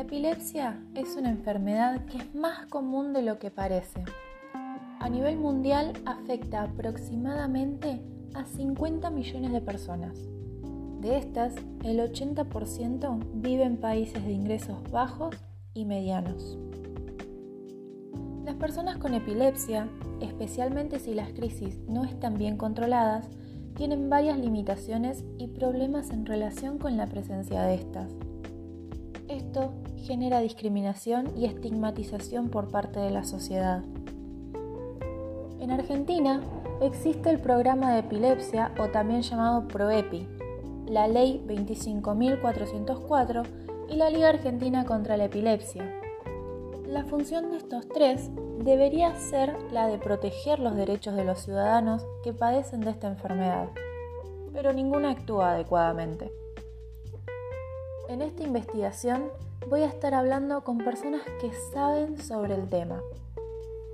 epilepsia es una enfermedad que es más común de lo que parece. A nivel mundial afecta aproximadamente a 50 millones de personas. De estas, el 80% vive en países de ingresos bajos y medianos. Las personas con epilepsia, especialmente si las crisis no están bien controladas, tienen varias limitaciones y problemas en relación con la presencia de estas. Esto genera discriminación y estigmatización por parte de la sociedad. En Argentina existe el programa de epilepsia o también llamado PROEPI, la Ley 25.404 y la Liga Argentina contra la Epilepsia. La función de estos tres debería ser la de proteger los derechos de los ciudadanos que padecen de esta enfermedad, pero ninguna actúa adecuadamente. En esta investigación voy a estar hablando con personas que saben sobre el tema,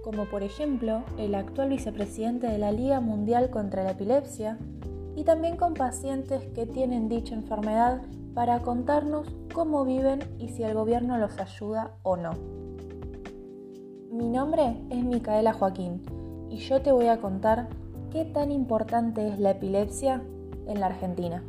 como por ejemplo el actual vicepresidente de la Liga Mundial contra la Epilepsia, y también con pacientes que tienen dicha enfermedad para contarnos cómo viven y si el gobierno los ayuda o no. Mi nombre es Micaela Joaquín y yo te voy a contar qué tan importante es la epilepsia en la Argentina.